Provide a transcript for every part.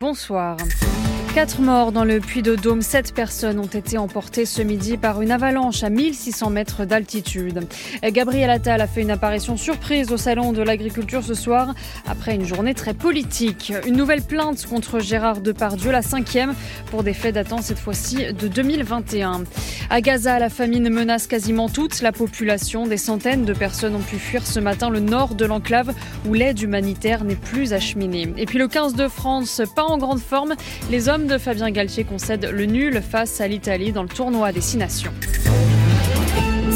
Bonsoir. Quatre morts dans le Puy-de-Dôme. Sept personnes ont été emportées ce midi par une avalanche à 1600 mètres d'altitude. Gabriel Attal a fait une apparition surprise au Salon de l'Agriculture ce soir après une journée très politique. Une nouvelle plainte contre Gérard Depardieu, la cinquième, pour des faits datant cette fois-ci de 2021. À Gaza, la famine menace quasiment toute la population. Des centaines de personnes ont pu fuir ce matin le nord de l'enclave où l'aide humanitaire n'est plus acheminée. Et puis le 15 de France, pas en grande forme. Les hommes de Fabien Galtier concède le nul face à l'Italie dans le tournoi des Six Nations.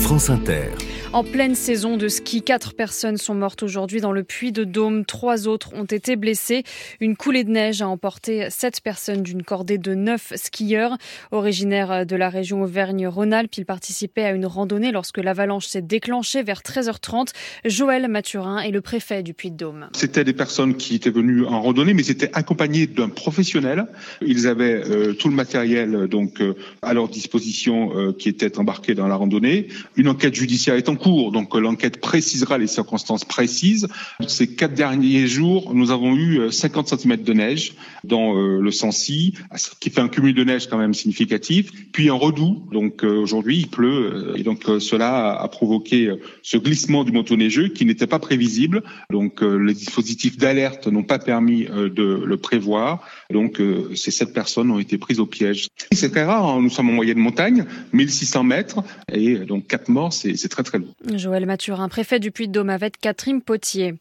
France Inter. En pleine saison de ski, quatre personnes sont mortes aujourd'hui dans le puits de Dôme. Trois autres ont été blessées. Une coulée de neige a emporté sept personnes d'une cordée de neuf skieurs. Originaires de la région Auvergne-Rhône-Alpes, ils participaient à une randonnée lorsque l'avalanche s'est déclenchée vers 13h30. Joël Mathurin est le préfet du puits de Dôme. C'était des personnes qui étaient venues en randonnée, mais c'était accompagné d'un professionnel. Ils avaient euh, tout le matériel donc euh, à leur disposition euh, qui était embarqué dans la randonnée. Une enquête judiciaire est en cours, donc l'enquête précisera les circonstances précises. Ces quatre derniers jours, nous avons eu 50 euh, cm de neige dans euh, le Sancy, qui fait un cumul de neige quand même significatif, puis un redout. Donc euh, aujourd'hui, il pleut, et donc cela a provoqué ce glissement du manteau neigeux qui n'était pas prévisible. Donc les dispositifs d'alerte n'ont pas permis de le prévoir. Donc ces sept personnes ont été prises au piège. C'est très rare, hein. nous sommes en moyenne montagne, 1600 mètres, et donc quatre morts, c'est très très lourd. Joël Mathurin, préfet du Puy-de-Dôme avec Catherine Potier.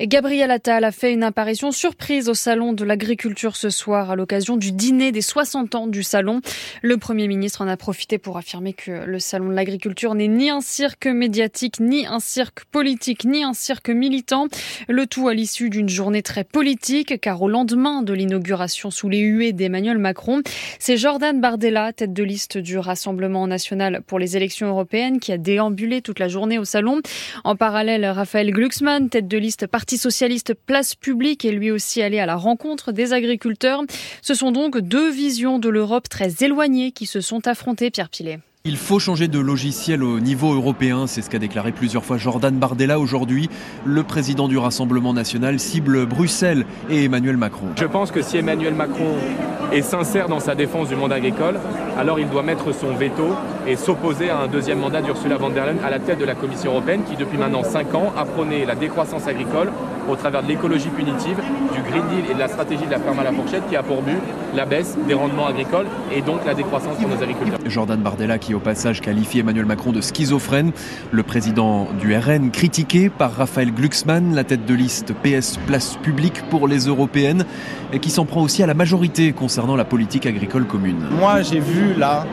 Gabriel Attal a fait une apparition surprise au Salon de l'Agriculture ce soir à l'occasion du dîner des 60 ans du Salon. Le Premier ministre en a profité pour affirmer que le Salon de l'Agriculture n'est ni un cirque médiatique, ni un cirque politique, ni un cirque militant. Le tout à l'issue d'une journée très politique, car au lendemain de l'inauguration sous les huées d'Emmanuel Macron, c'est Jordan Bardella, tête de liste du Rassemblement national pour les élections européennes, qui a déambulé toute la journée au salon. En parallèle, Raphaël Glucksmann, tête de liste Parti socialiste Place publique, est lui aussi allé à la rencontre des agriculteurs. Ce sont donc deux visions de l'Europe très éloignées qui se sont affrontées, Pierre Pilet. Il faut changer de logiciel au niveau européen, c'est ce qu'a déclaré plusieurs fois Jordan Bardella aujourd'hui. Le président du Rassemblement national cible Bruxelles et Emmanuel Macron. Je pense que si Emmanuel Macron est sincère dans sa défense du monde agricole, alors il doit mettre son veto et s'opposer à un deuxième mandat d'Ursula von der Leyen à la tête de la Commission européenne qui depuis maintenant 5 ans a prôné la décroissance agricole au travers de l'écologie punitive, Green Deal et de la stratégie de la ferme à la fourchette qui a pour but la baisse des rendements agricoles et donc la décroissance pour nos agriculteurs. Jordan Bardella qui au passage qualifie Emmanuel Macron de schizophrène, le président du RN critiqué par Raphaël Glucksmann, la tête de liste PS Place Publique pour les européennes, et qui s'en prend aussi à la majorité concernant la politique agricole commune. Moi j'ai vu là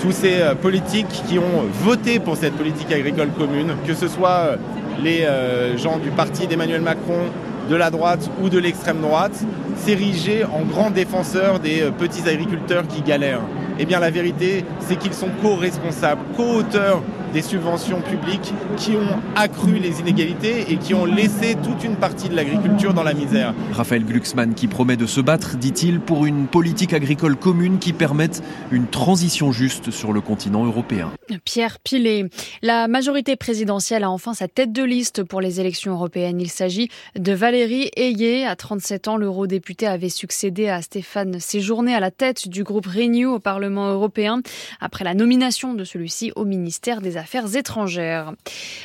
tous ces euh, politiques qui ont voté pour cette politique agricole commune, que ce soit euh, les euh, gens du parti d'Emmanuel Macron, de la droite ou de l'extrême droite, s'ériger en grands défenseurs des petits agriculteurs qui galèrent. Eh bien la vérité, c'est qu'ils sont co-responsables, co-auteurs des subventions publiques qui ont accru les inégalités et qui ont laissé toute une partie de l'agriculture dans la misère. Raphaël Glucksmann qui promet de se battre, dit-il, pour une politique agricole commune qui permette une transition juste sur le continent européen. Pierre Pilet, la majorité présidentielle a enfin sa tête de liste pour les élections européennes. Il s'agit de Valérie Ayé. À 37 ans, l'eurodéputé avait succédé à Stéphane Séjourné à la tête du groupe Renew au Parlement européen après la nomination de celui-ci au ministère des Affaires Affaires étrangères.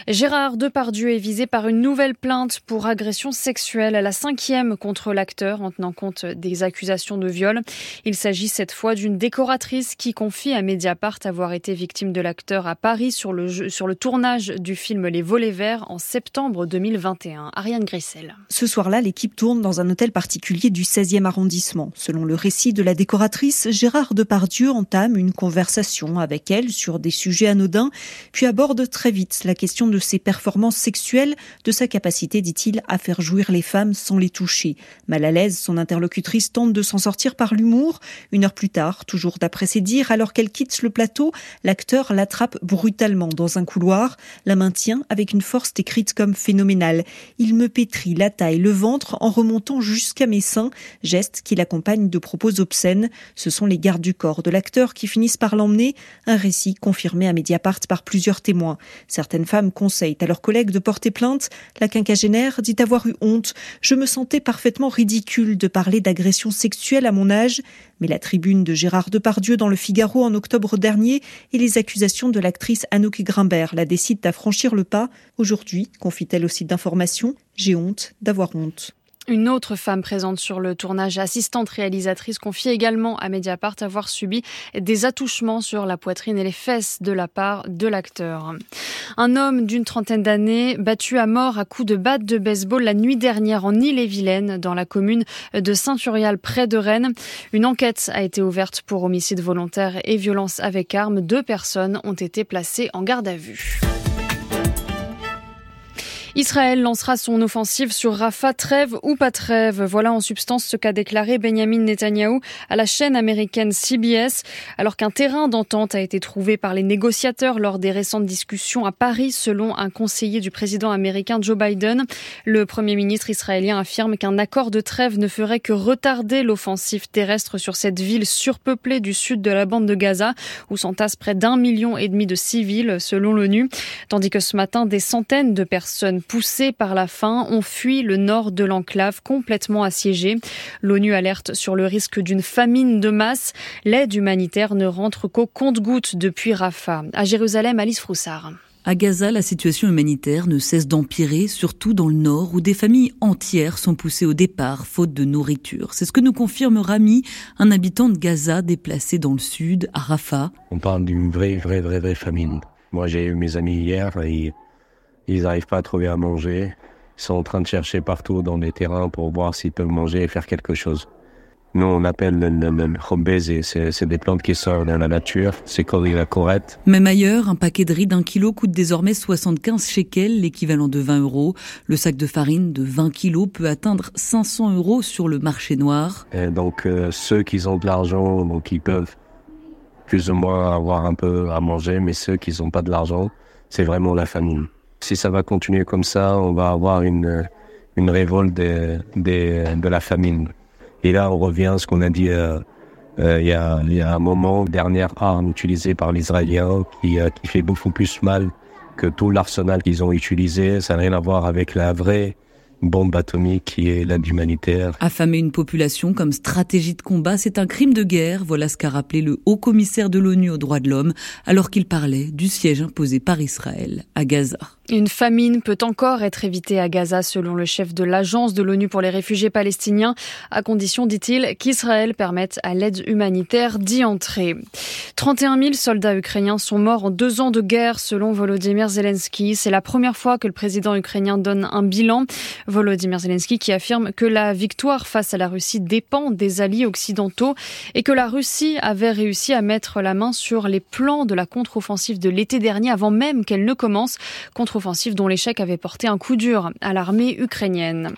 Gérard Depardieu est visé par une nouvelle plainte pour agression sexuelle, la cinquième contre l'acteur en tenant compte des accusations de viol. Il s'agit cette fois d'une décoratrice qui confie à Mediapart avoir été victime de l'acteur à Paris sur le, sur le tournage du film Les Volets Verts en septembre 2021. Ariane Grissel. Ce soir-là, l'équipe tourne dans un hôtel particulier du 16e arrondissement. Selon le récit de la décoratrice, Gérard Depardieu entame une conversation avec elle sur des sujets anodins puis aborde très vite la question de ses performances sexuelles, de sa capacité, dit-il, à faire jouir les femmes sans les toucher. Mal à l'aise, son interlocutrice tente de s'en sortir par l'humour. Une heure plus tard, toujours d'après ses dires, alors qu'elle quitte le plateau, l'acteur l'attrape brutalement dans un couloir, la maintient avec une force décrite comme phénoménale. Il me pétrit la taille, le ventre en remontant jusqu'à mes seins, geste qui l'accompagne de propos obscènes. Ce sont les gardes du corps de l'acteur qui finissent par l'emmener, un récit confirmé à Mediapart par plusieurs plusieurs témoins. Certaines femmes conseillent à leurs collègues de porter plainte. La quinquagénaire dit avoir eu honte. Je me sentais parfaitement ridicule de parler d'agression sexuelle à mon âge. Mais la tribune de Gérard Depardieu dans le Figaro en octobre dernier et les accusations de l'actrice Anouk Grimbert la décident à franchir le pas. Aujourd'hui, confie-t-elle au site d'information, j'ai honte d'avoir honte. Une autre femme présente sur le tournage, assistante réalisatrice, confie également à Mediapart avoir subi des attouchements sur la poitrine et les fesses de la part de l'acteur. Un homme d'une trentaine d'années battu à mort à coups de batte de baseball la nuit dernière en Ille-et-Vilaine, dans la commune de Saint-Urial, près de Rennes. Une enquête a été ouverte pour homicide volontaire et violence avec arme. Deux personnes ont été placées en garde à vue. Israël lancera son offensive sur Rafah, trêve ou pas trêve. Voilà en substance ce qu'a déclaré Benjamin Netanyahu à la chaîne américaine CBS, alors qu'un terrain d'entente a été trouvé par les négociateurs lors des récentes discussions à Paris, selon un conseiller du président américain Joe Biden. Le premier ministre israélien affirme qu'un accord de trêve ne ferait que retarder l'offensive terrestre sur cette ville surpeuplée du sud de la bande de Gaza, où s'entassent près d'un million et demi de civils, selon l'ONU, tandis que ce matin, des centaines de personnes poussés par la faim, ont fui le nord de l'enclave complètement assiégé. L'ONU alerte sur le risque d'une famine de masse. L'aide humanitaire ne rentre qu'au compte-gouttes depuis Rafah. À Jérusalem, Alice Froussard. À Gaza, la situation humanitaire ne cesse d'empirer, surtout dans le nord, où des familles entières sont poussées au départ, faute de nourriture. C'est ce que nous confirme Rami, un habitant de Gaza déplacé dans le sud, à Rafah. On parle d'une vraie, vraie, vraie, vraie famine. Moi, j'ai eu mes amis hier et ils n'arrivent pas à trouver à manger. Ils sont en train de chercher partout dans les terrains pour voir s'ils peuvent manger et faire quelque chose. Nous, on appelle le, le, c'est des plantes qui sortent dans la nature, c'est la corette. Même ailleurs, un paquet de riz d'un kilo coûte désormais 75 shekels, l'équivalent de 20 euros. Le sac de farine de 20 kilos peut atteindre 500 euros sur le marché noir. Et donc, euh, ceux qui ont de l'argent, donc ils peuvent plus ou moins avoir un peu à manger, mais ceux qui n'ont pas de l'argent, c'est vraiment la famine. Si ça va continuer comme ça, on va avoir une, une révolte de, de, de la famine. Et là, on revient à ce qu'on a dit euh, euh, il, y a, il y a un moment, dernière arme utilisée par les Israéliens qui, euh, qui fait beaucoup plus mal que tout l'arsenal qu'ils ont utilisé. Ça n'a rien à voir avec la vraie bombe atomique qui est l'aide humanitaire. Affamer une population comme stratégie de combat, c'est un crime de guerre. Voilà ce qu'a rappelé le haut commissaire de l'ONU aux droits de l'homme alors qu'il parlait du siège imposé par Israël à Gaza. Une famine peut encore être évitée à Gaza selon le chef de l'agence de l'ONU pour les réfugiés palestiniens, à condition, dit-il, qu'Israël permette à l'aide humanitaire d'y entrer. 31 000 soldats ukrainiens sont morts en deux ans de guerre selon Volodymyr Zelensky. C'est la première fois que le président ukrainien donne un bilan. Volodymyr Zelensky qui affirme que la victoire face à la Russie dépend des alliés occidentaux et que la Russie avait réussi à mettre la main sur les plans de la contre-offensive de l'été dernier avant même qu'elle ne commence contre offensive dont l'échec avait porté un coup dur à l'armée ukrainienne.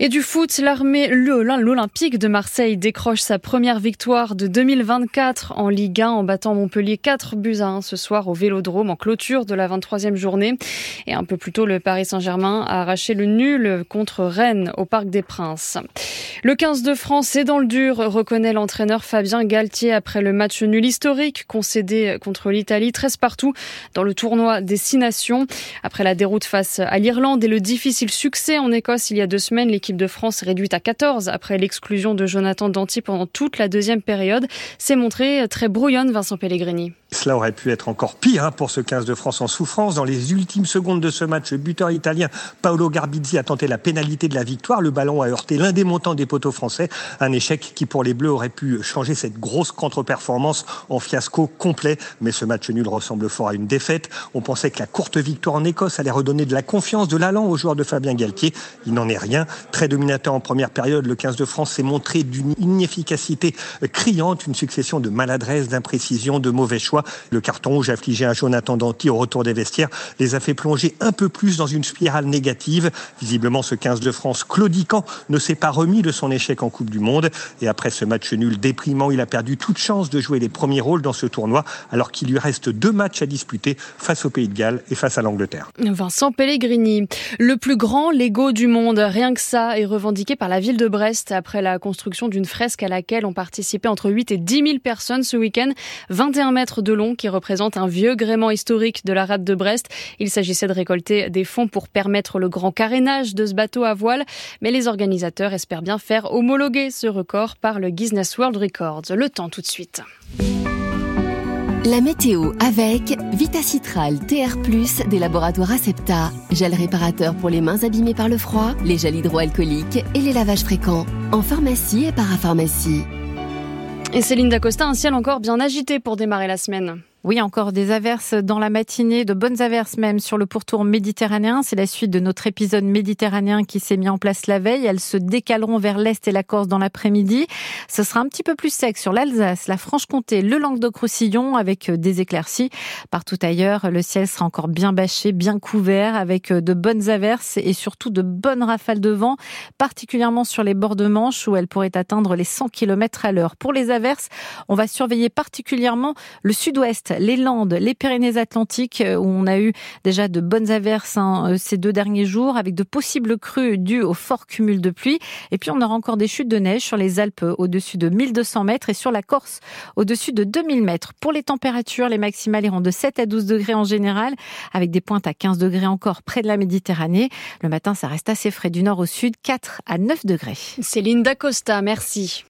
Et du foot, l'armée, l'Olympique de Marseille décroche sa première victoire de 2024 en Ligue 1 en battant Montpellier 4 buts à 1 ce soir au Vélodrome en clôture de la 23e journée. Et un peu plus tôt, le Paris Saint-Germain a arraché le nul contre Rennes au Parc des Princes. Le 15 de France est dans le dur, reconnaît l'entraîneur Fabien Galtier après le match nul historique concédé contre l'Italie 13 partout dans le tournoi des Six Nations. Après la déroute face à l'Irlande et le difficile succès en Écosse il y a deux semaines, l'équipe de France réduite à 14 après l'exclusion de Jonathan Danty pendant toute la deuxième période s'est montrée très brouillonne, Vincent Pellegrini. Cela aurait pu être encore pire hein, pour ce 15 de France en souffrance. Dans les ultimes secondes de ce match, le buteur italien Paolo Garbizzi a tenté la pénalité de la victoire. Le ballon a heurté l'un des montants des poteaux français. Un échec qui, pour les Bleus, aurait pu changer cette grosse contre-performance en fiasco complet. Mais ce match nul ressemble fort à une défaite. On pensait que la courte victoire en Écosse allait redonner de la confiance, de l'allant aux joueurs de Fabien Galtier. Il n'en est rien. Très dominateur en première période, le 15 de France s'est montré d'une inefficacité criante, une succession de maladresses, d'imprécisions, de mauvais choix. Le carton rouge affligé à Jonathan Danty au retour des vestiaires les a fait plonger un peu plus dans une spirale négative. Visiblement, ce 15 de France claudiquant ne s'est pas remis de son échec en Coupe du Monde. Et après ce match nul déprimant, il a perdu toute chance de jouer les premiers rôles dans ce tournoi, alors qu'il lui reste deux matchs à disputer face au Pays de Galles et face à l'Angleterre. Vincent Pellegrini, le plus grand Lego du monde, rien que ça, est revendiqué par la ville de Brest après la construction d'une fresque à laquelle ont participé entre 8 et 10 000 personnes ce week-end. 21 mètres de long qui représente un vieux gréement historique de la rade de Brest. Il s'agissait de récolter des fonds pour permettre le grand carénage de ce bateau à voile, mais les organisateurs espèrent bien faire homologuer ce record par le Guinness World Records. Le temps tout de suite. La météo avec Vitacitral TR+, des laboratoires Acepta, gel réparateur pour les mains abîmées par le froid, les gels hydroalcooliques et les lavages fréquents, en pharmacie et parapharmacie. Et Céline Dacosta, un ciel encore bien agité pour démarrer la semaine. Oui, encore des averses dans la matinée, de bonnes averses même sur le pourtour méditerranéen. C'est la suite de notre épisode méditerranéen qui s'est mis en place la veille. Elles se décaleront vers l'est et la Corse dans l'après-midi. Ce sera un petit peu plus sec sur l'Alsace, la Franche-Comté, le Languedoc-Roussillon avec des éclaircies. Partout ailleurs, le ciel sera encore bien bâché, bien couvert avec de bonnes averses et surtout de bonnes rafales de vent, particulièrement sur les bords de Manche où elles pourraient atteindre les 100 km à l'heure. Pour les averses, on va surveiller particulièrement le sud-ouest les Landes, les Pyrénées-Atlantiques, euh, où on a eu déjà de bonnes averses hein, euh, ces deux derniers jours, avec de possibles crues dues au fort cumul de pluie. Et puis on aura encore des chutes de neige sur les Alpes au-dessus de 1200 mètres et sur la Corse au-dessus de 2000 mètres. Pour les températures, les maximales iront de 7 à 12 degrés en général, avec des pointes à 15 degrés encore près de la Méditerranée. Le matin, ça reste assez frais du nord au sud, 4 à 9 degrés. Céline Dacosta, merci.